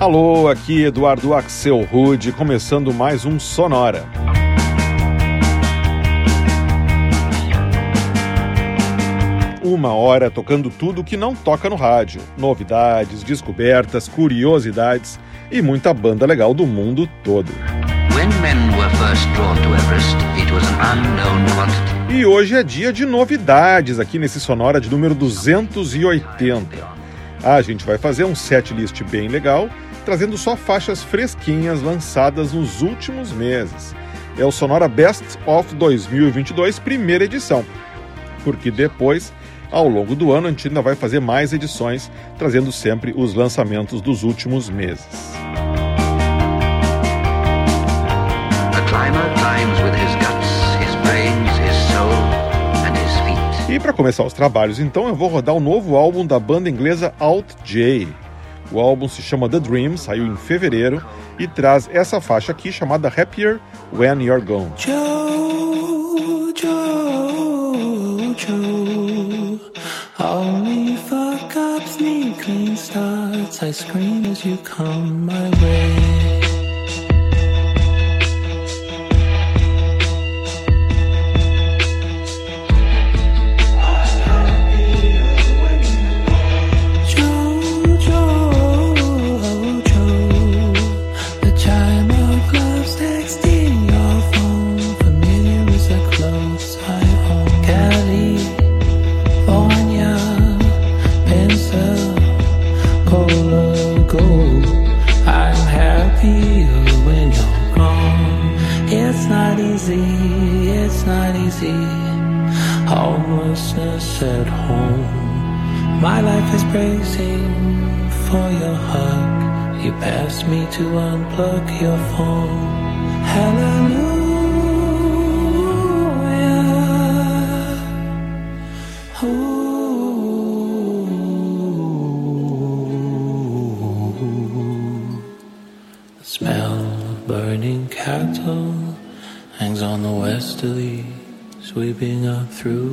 Alô, aqui Eduardo Axel Rude, começando mais um Sonora. Uma hora tocando tudo que não toca no rádio: novidades, descobertas, curiosidades e muita banda legal do mundo todo. E hoje é dia de novidades aqui nesse Sonora de número 280. A gente vai fazer um set list bem legal trazendo só faixas fresquinhas lançadas nos últimos meses. É o Sonora Best of 2022, primeira edição, porque depois, ao longo do ano, a gente ainda vai fazer mais edições, trazendo sempre os lançamentos dos últimos meses. E para começar os trabalhos, então, eu vou rodar o novo álbum da banda inglesa Alt J. O álbum se chama The Dream, saiu em fevereiro e traz essa faixa aqui chamada Happier When You're Gone. Joe, Joe, Joe. Only fuck ups clean starts. I scream as you come my way. At home. My life is bracing for your hug. You passed me to unplug your phone. Hallelujah. The smell of burning cattle hangs on the westerly sweeping up through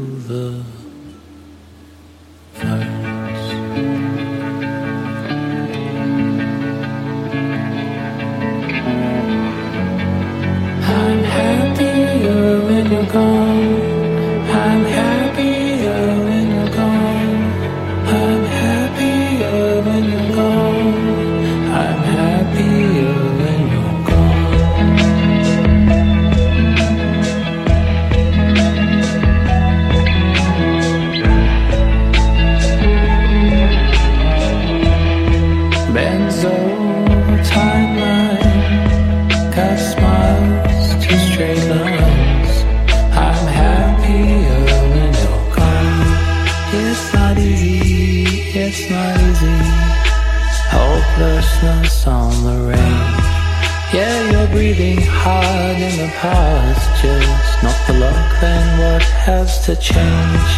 Then what has to change?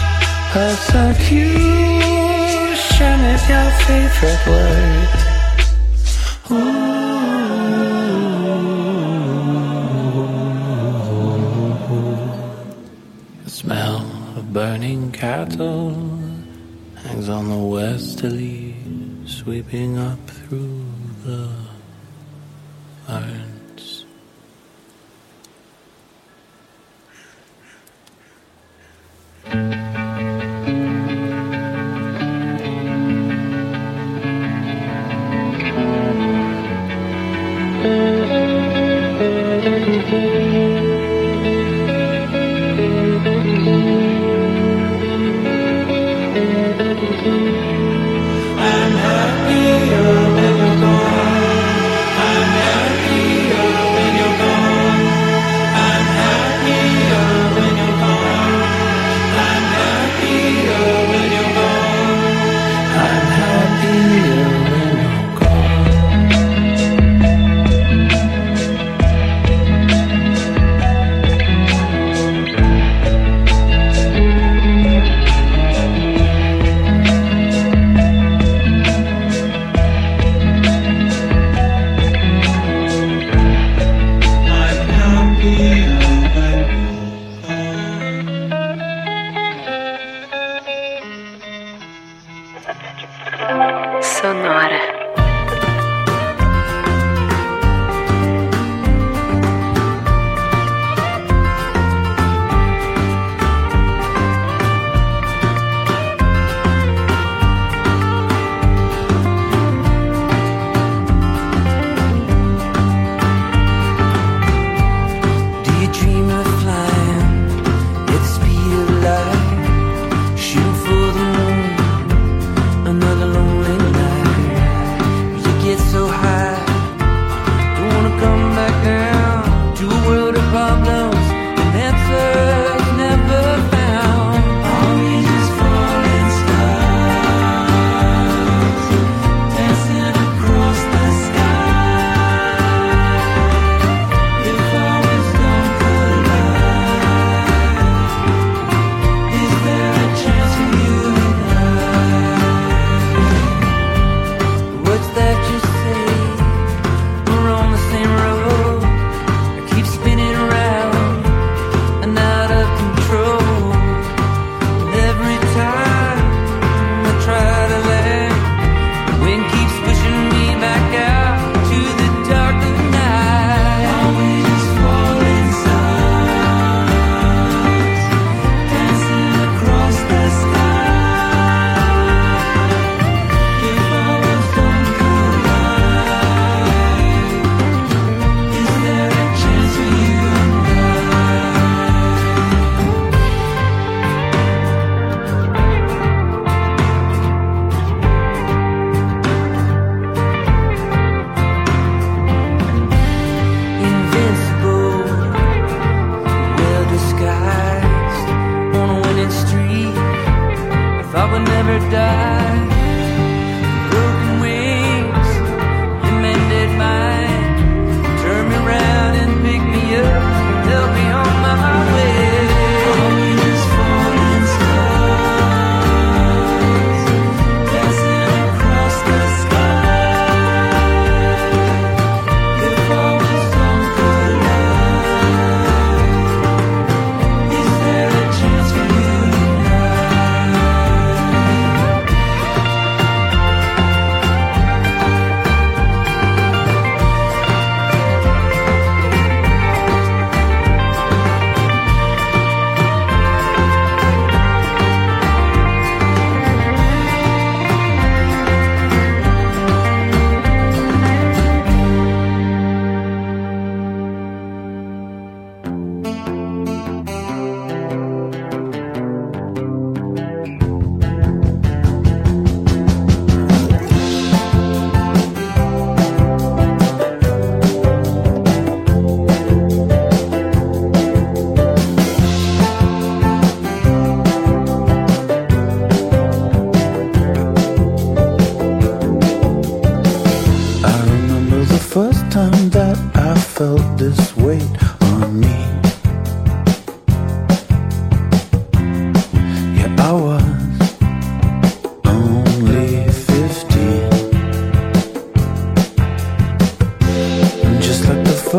Persecution is your favorite word. The smell of burning cattle hangs on the westerly sweeping up through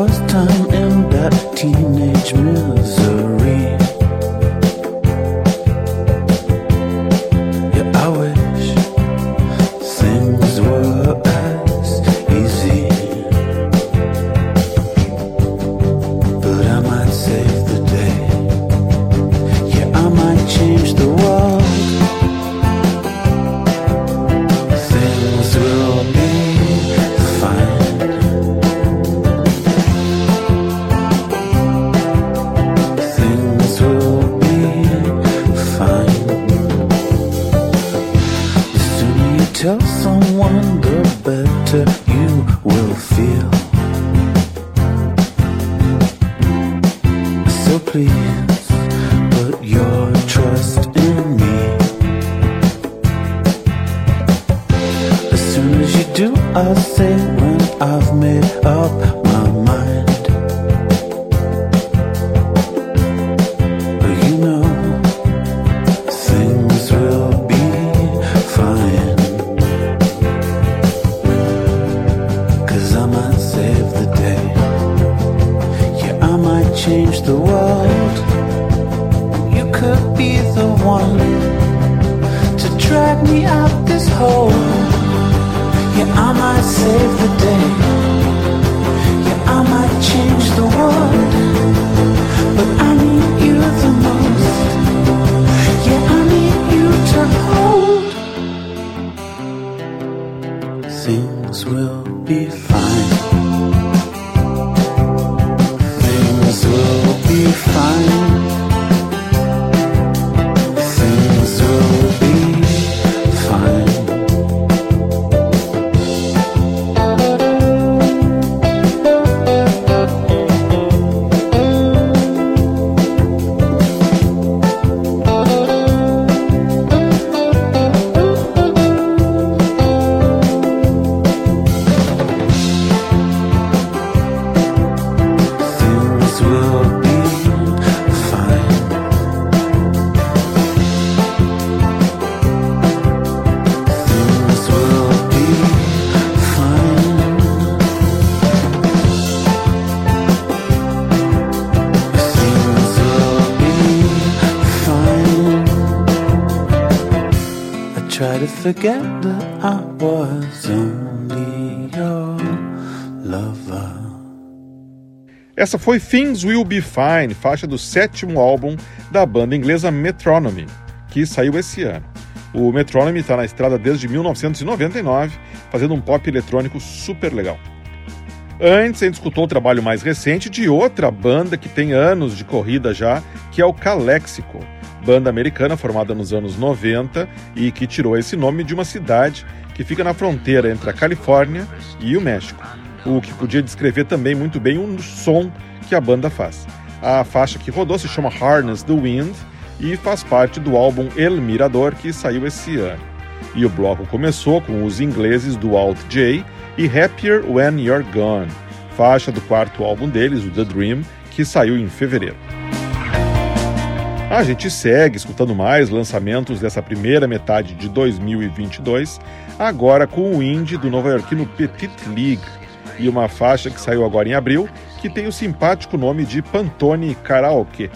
first time in that teenage music. I was only your lover. Essa foi Things Will Be Fine, faixa do sétimo álbum da banda inglesa Metronome, que saiu esse ano. O Metronome está na estrada desde 1999, fazendo um pop eletrônico super legal. Antes, a gente escutou o trabalho mais recente de outra banda que tem anos de corrida já, que é o Calexico banda americana formada nos anos 90 e que tirou esse nome de uma cidade que fica na fronteira entre a Califórnia e o México, o que podia descrever também muito bem o som que a banda faz. A faixa que rodou se chama Harness the Wind, e faz parte do álbum El Mirador que saiu esse ano. E o bloco começou com os ingleses do Alt J e Happier When You're Gone, faixa do quarto álbum deles, o The Dream, que saiu em fevereiro. A gente segue escutando mais lançamentos dessa primeira metade de 2022, agora com o indie do nova-iorquino Petit League e uma faixa que saiu agora em abril, que tem o simpático nome de Pantone Karaoke.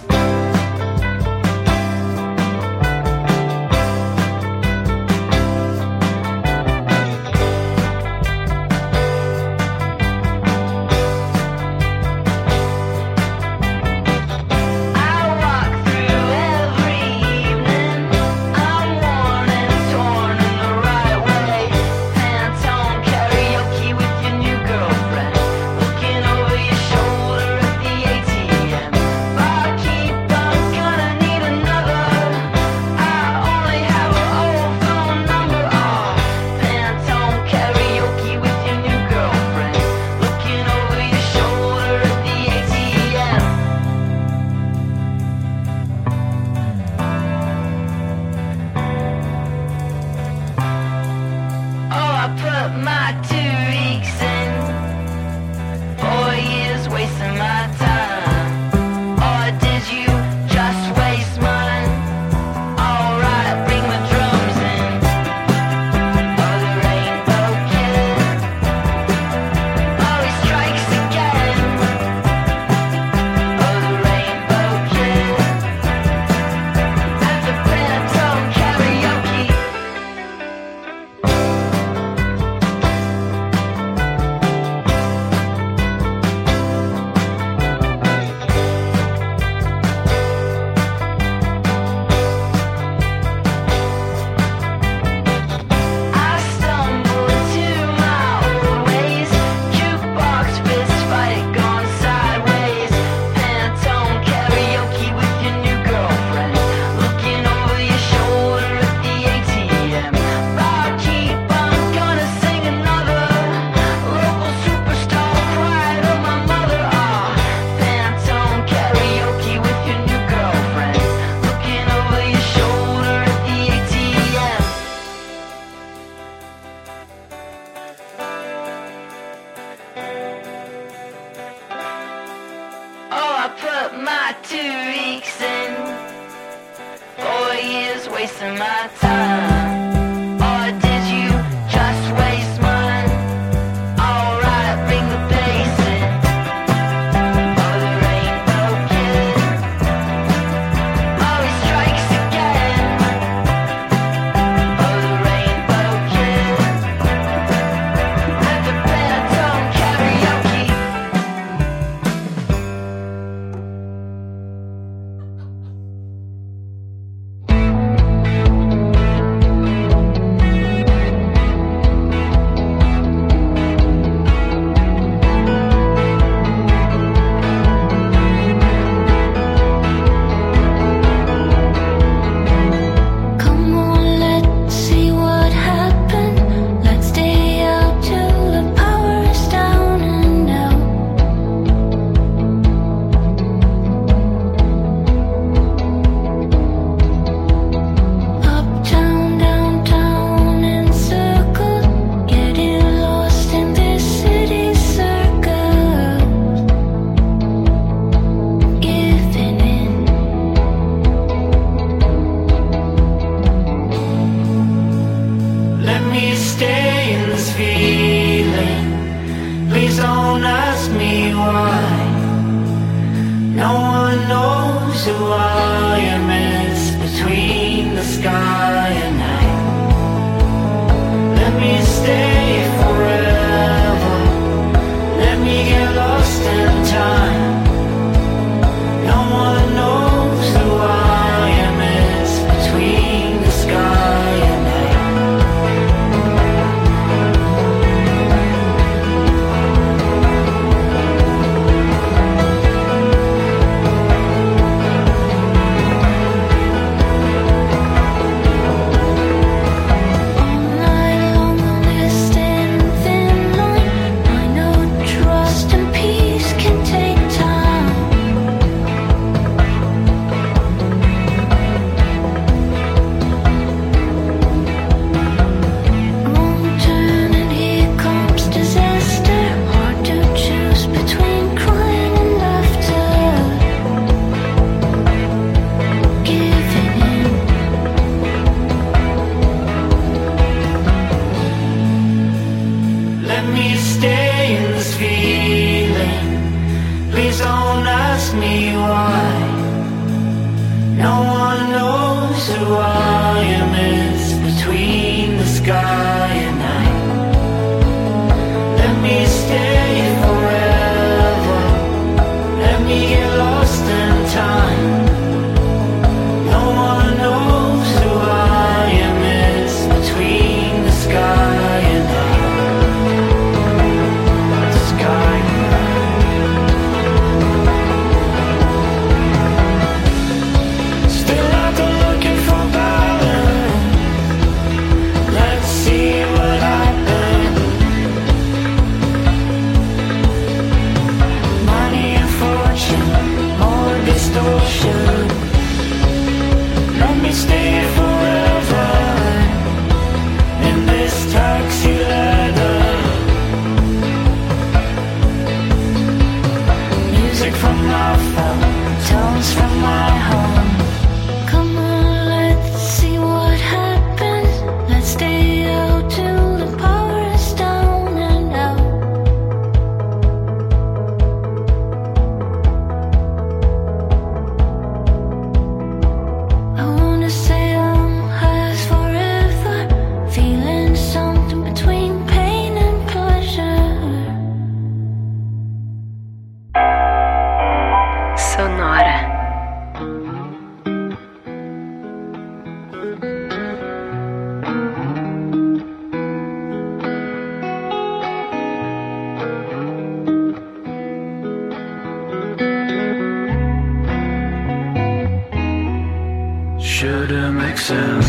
Jackson.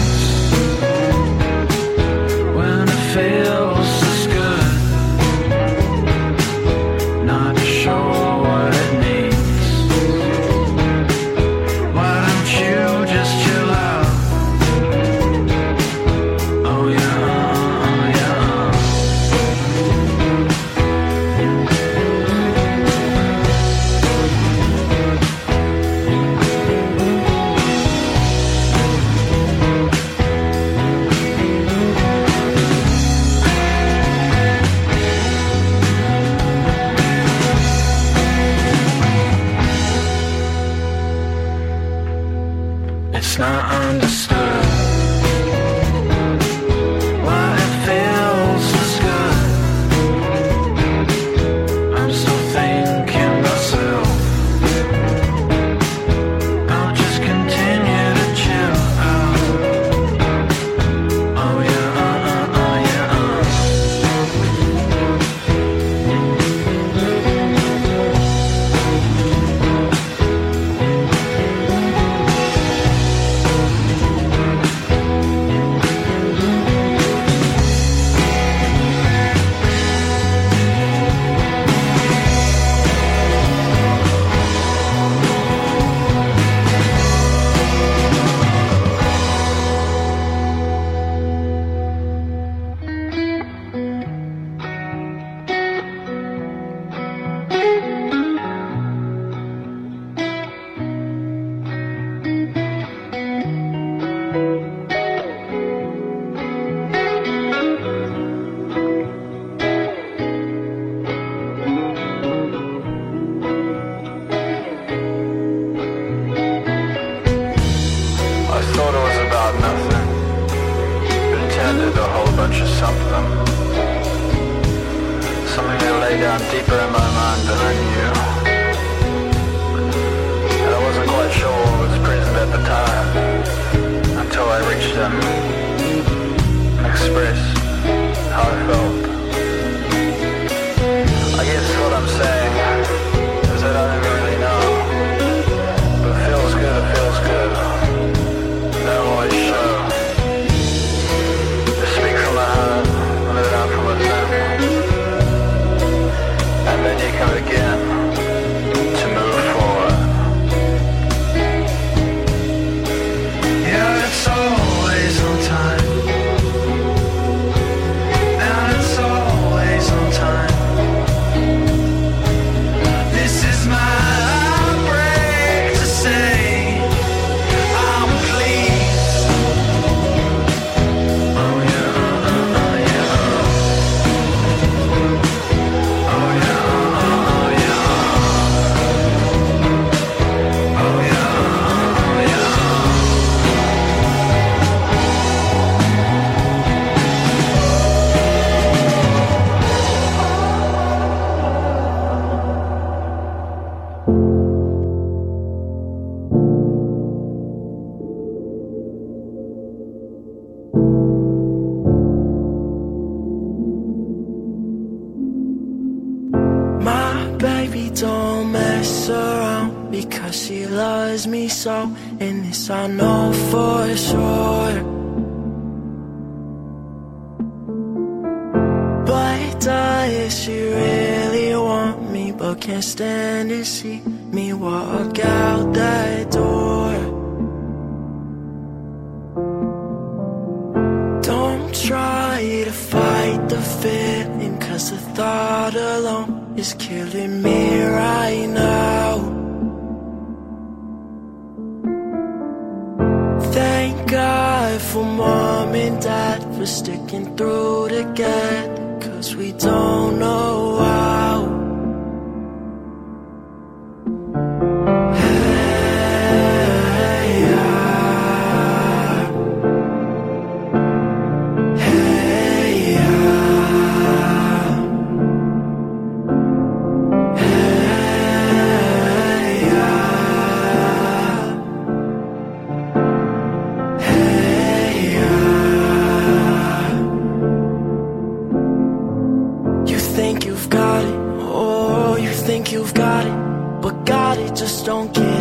I know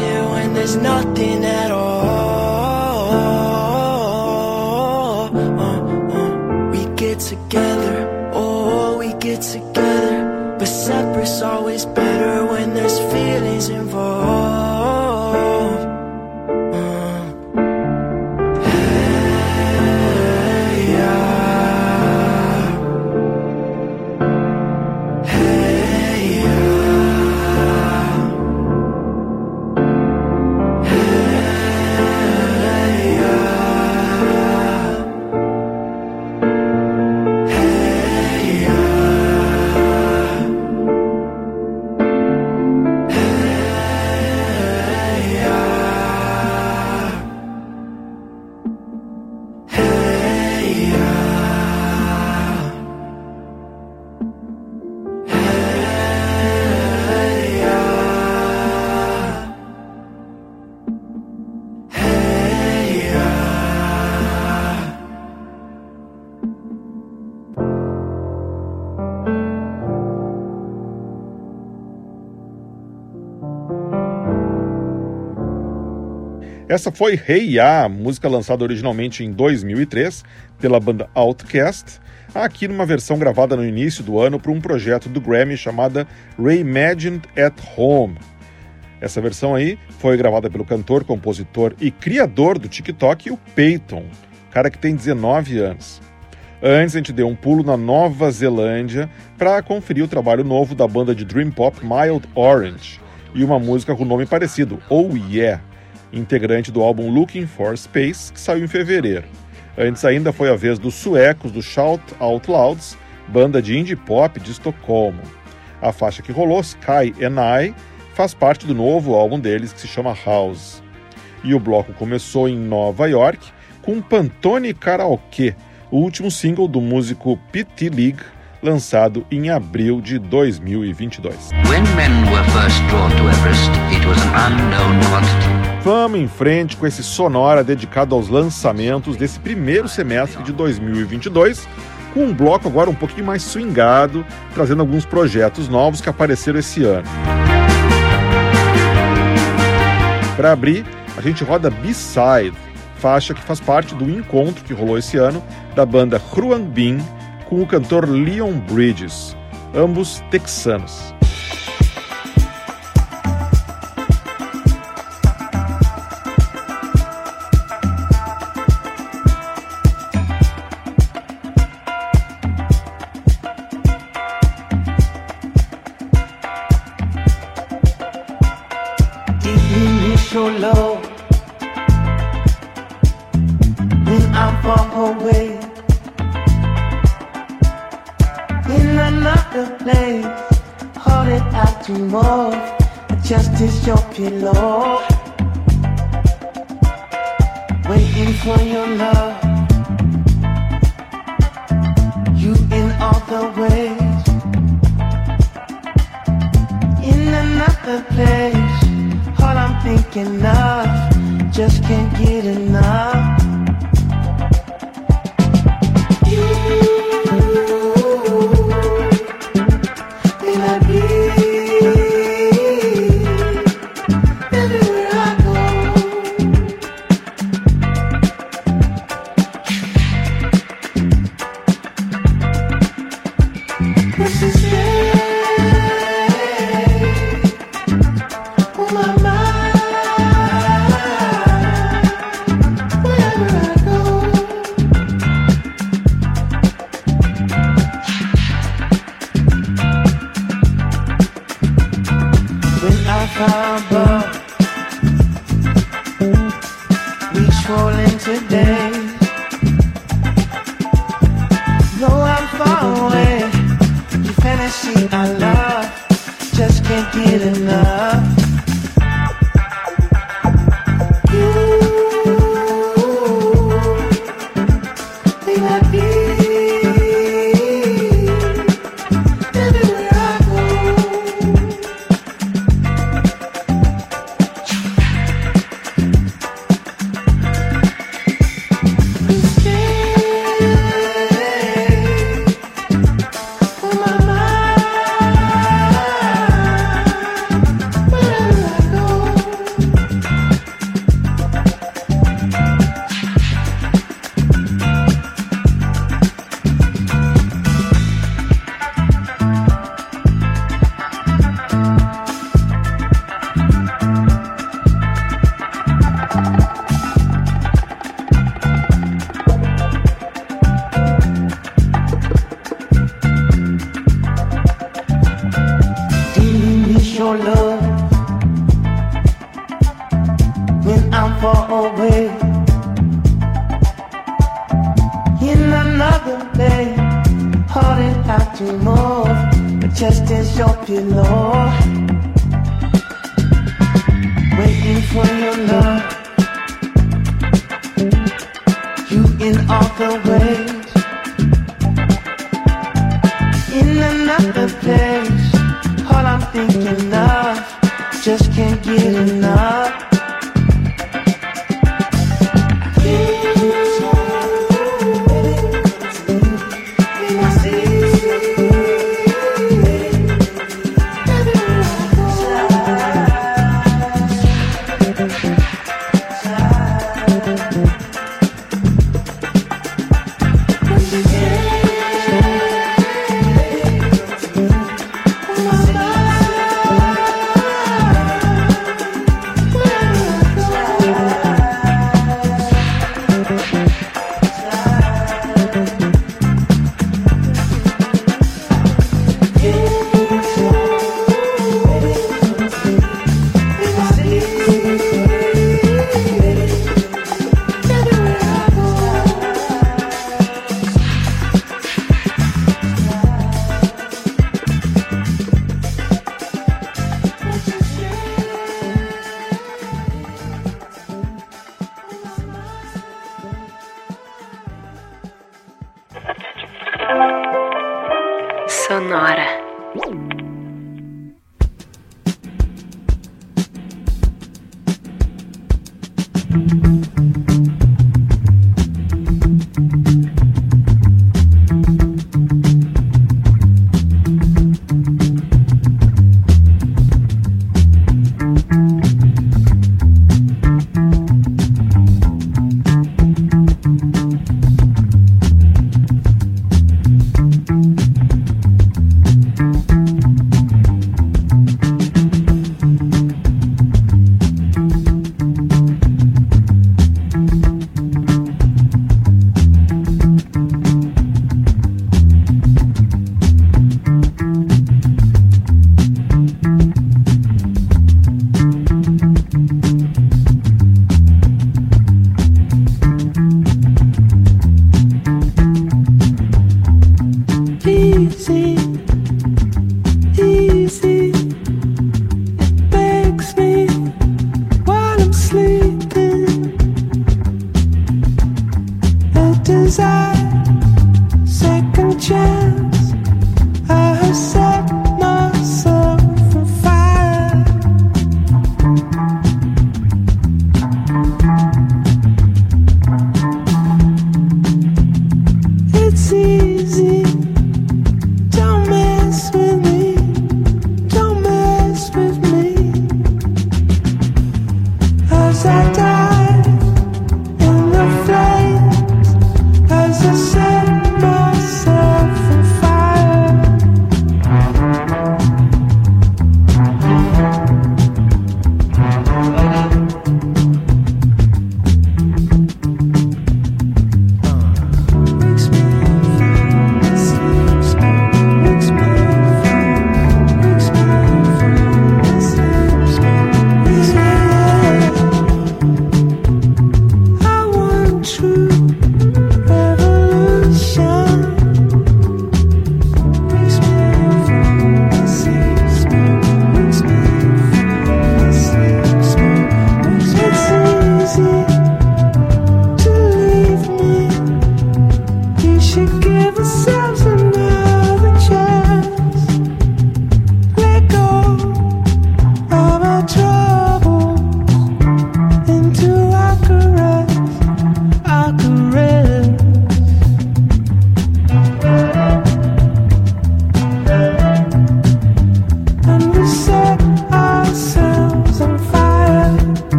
it when there's nothing at all. Uh, uh. We get together, oh, we get together. But separate's always better when there's feelings involved. Essa foi Hey Ya, música lançada originalmente em 2003 pela banda Outcast, aqui numa versão gravada no início do ano para um projeto do Grammy chamada Reimagined at Home. Essa versão aí foi gravada pelo cantor, compositor e criador do TikTok, o Peyton, cara que tem 19 anos. Antes a gente deu um pulo na Nova Zelândia para conferir o trabalho novo da banda de Dream Pop Mild Orange e uma música com nome parecido, Oh Yeah integrante do álbum Looking for Space, que saiu em fevereiro. Antes ainda foi a vez dos suecos do Shout Out Louds, banda de indie pop de Estocolmo. A faixa que rolou, Sky and I, faz parte do novo álbum deles que se chama House. E o bloco começou em Nova York com Pantone Karaoke, o último single do músico P.T. League, lançado em abril de 2022. Vamos em frente com esse sonora dedicado aos lançamentos desse primeiro semestre de 2022, com um bloco agora um pouquinho mais swingado, trazendo alguns projetos novos que apareceram esse ano. Para abrir, a gente roda B-Side, faixa que faz parte do encontro que rolou esse ano da banda Huan Bin com o cantor Leon Bridges, ambos texanos. place. All I'm thinking of, just can't get enough.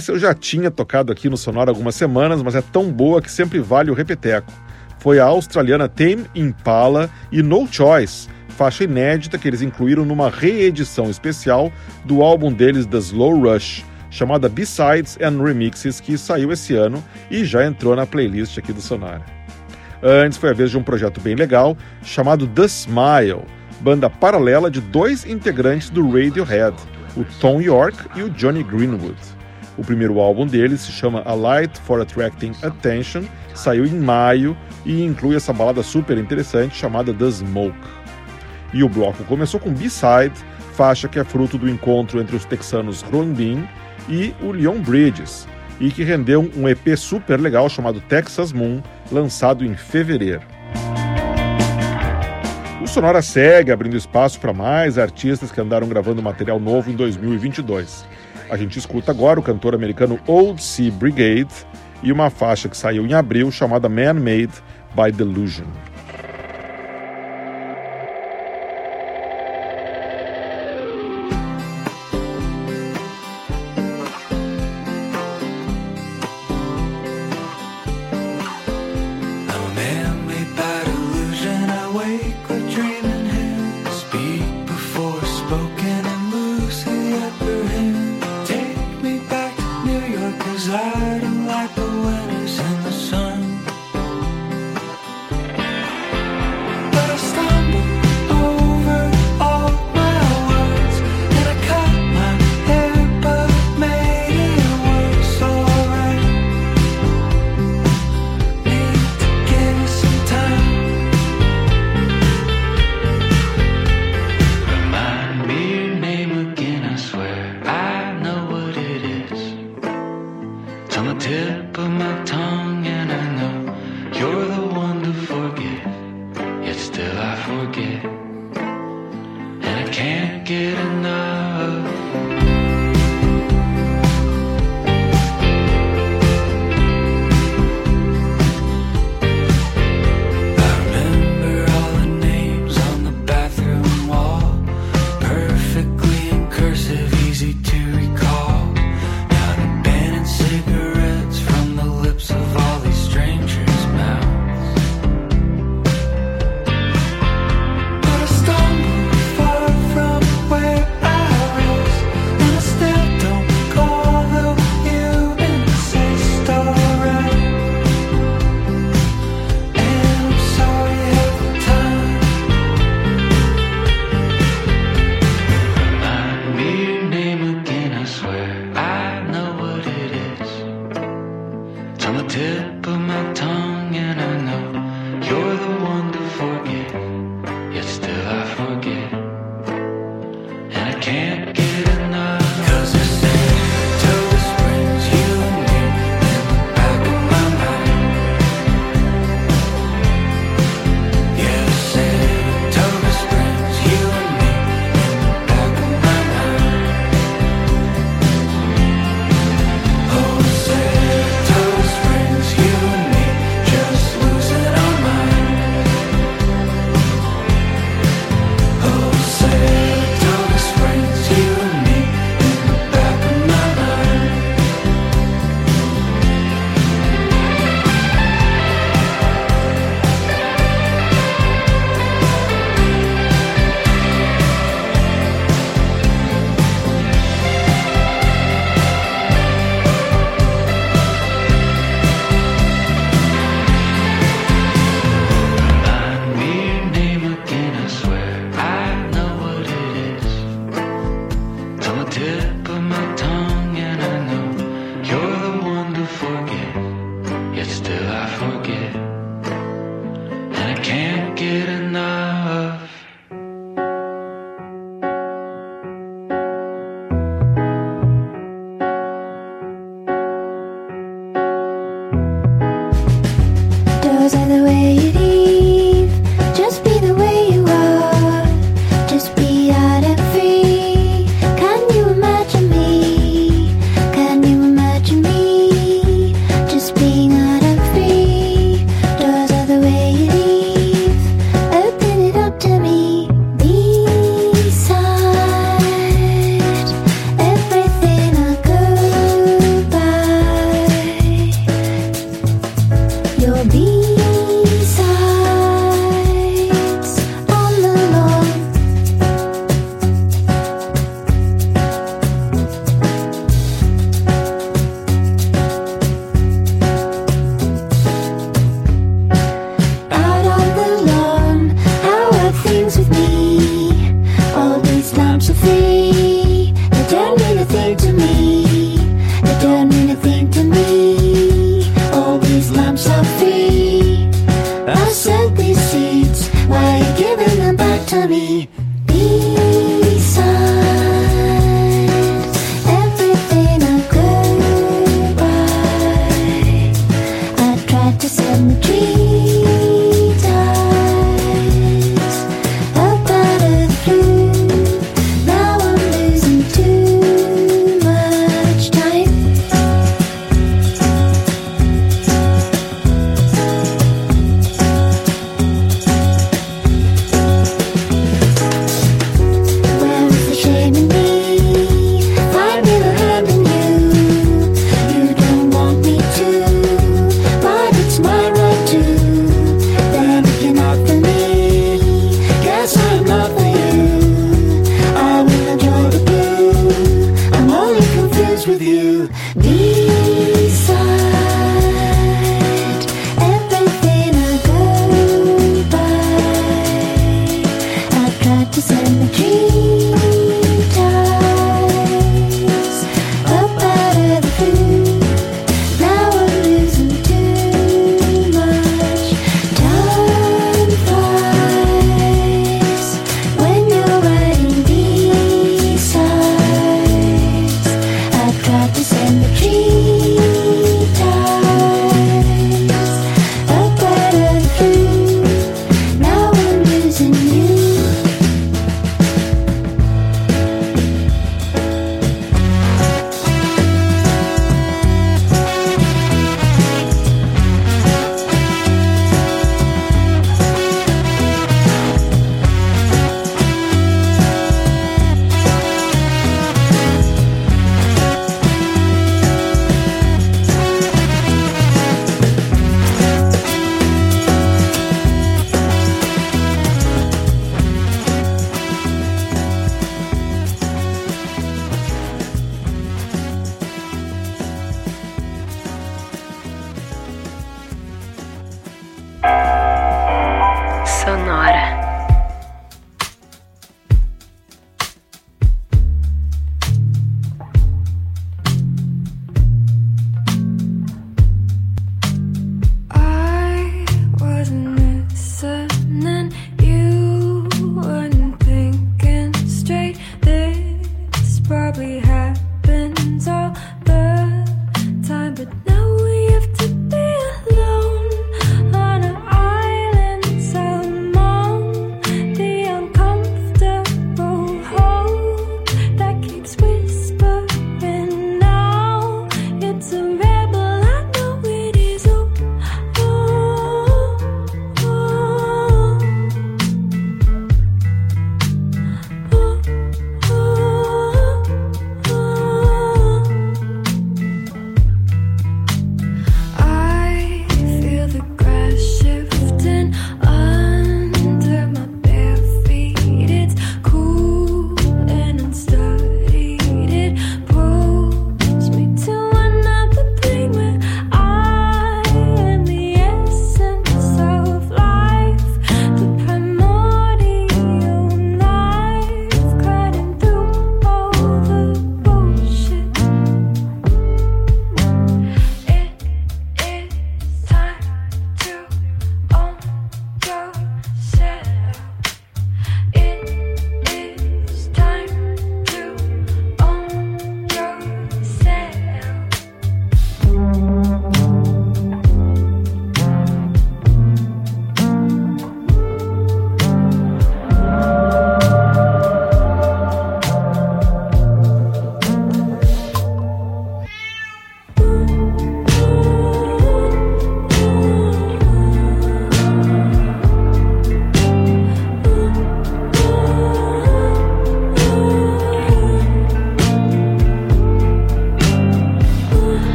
Essa eu já tinha tocado aqui no Sonora algumas semanas, mas é tão boa que sempre vale o repeteco. Foi a australiana Tame Impala e No Choice, faixa inédita que eles incluíram numa reedição especial do álbum deles The Slow Rush, chamada B-Sides and Remixes, que saiu esse ano e já entrou na playlist aqui do Sonora. Antes foi a vez de um projeto bem legal chamado The Smile, banda paralela de dois integrantes do Radiohead, o Tom York e o Johnny Greenwood. O primeiro álbum deles se chama A Light for Attracting Attention, saiu em maio e inclui essa balada super interessante chamada The Smoke. E o bloco começou com B-Side, faixa que é fruto do encontro entre os texanos Ron Bean e o Leon Bridges, e que rendeu um EP super legal chamado Texas Moon, lançado em fevereiro. O Sonora segue abrindo espaço para mais artistas que andaram gravando material novo em 2022. A gente escuta agora o cantor americano Old Sea Brigade e uma faixa que saiu em abril chamada Man Made by Delusion.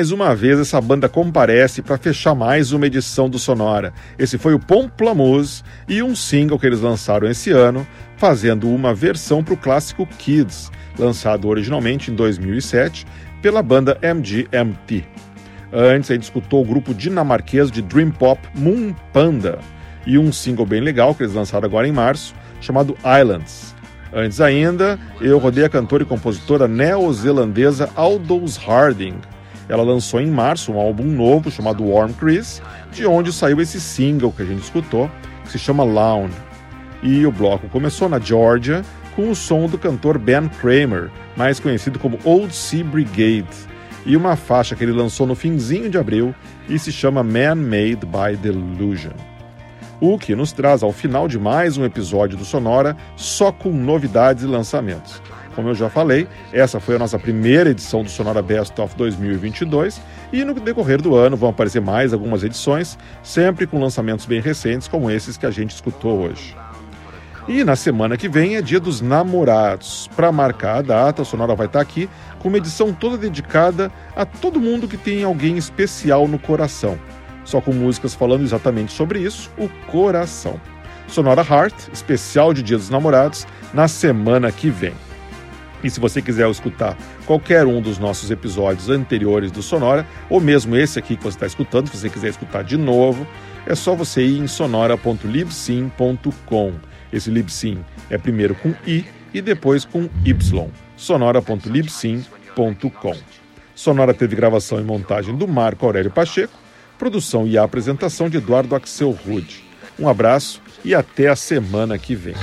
Mais uma vez essa banda comparece para fechar mais uma edição do Sonora. Esse foi o Pomplamoose e um single que eles lançaram esse ano, fazendo uma versão para o clássico Kids, lançado originalmente em 2007 pela banda MGMT. Antes, gente escutou o grupo dinamarquês de Dream Pop Moon Panda e um single bem legal que eles lançaram agora em março, chamado Islands. Antes ainda, eu rodei a cantora e compositora neozelandesa Aldous Harding. Ela lançou em março um álbum novo chamado Warm Chris, de onde saiu esse single que a gente escutou, que se chama Lounge. E o bloco começou na Georgia com o som do cantor Ben Kramer, mais conhecido como Old Sea Brigade, e uma faixa que ele lançou no finzinho de abril e se chama Man Made by Delusion. O que nos traz ao final de mais um episódio do Sonora, só com novidades e lançamentos. Como eu já falei, essa foi a nossa primeira edição do Sonora Best of 2022 e no decorrer do ano vão aparecer mais algumas edições, sempre com lançamentos bem recentes como esses que a gente escutou hoje. E na semana que vem é Dia dos Namorados. Para marcar a data, a Sonora vai estar aqui com uma edição toda dedicada a todo mundo que tem alguém especial no coração. Só com músicas falando exatamente sobre isso, o coração. Sonora Heart, especial de Dia dos Namorados, na semana que vem. E se você quiser escutar qualquer um dos nossos episódios anteriores do Sonora, ou mesmo esse aqui que você está escutando, se você quiser escutar de novo, é só você ir em sonora.libsim.com. Esse Libsim é primeiro com I e depois com Y. sonora.libsim.com. Sonora teve gravação e montagem do Marco Aurélio Pacheco, produção e apresentação de Eduardo Axel Rude. Um abraço e até a semana que vem.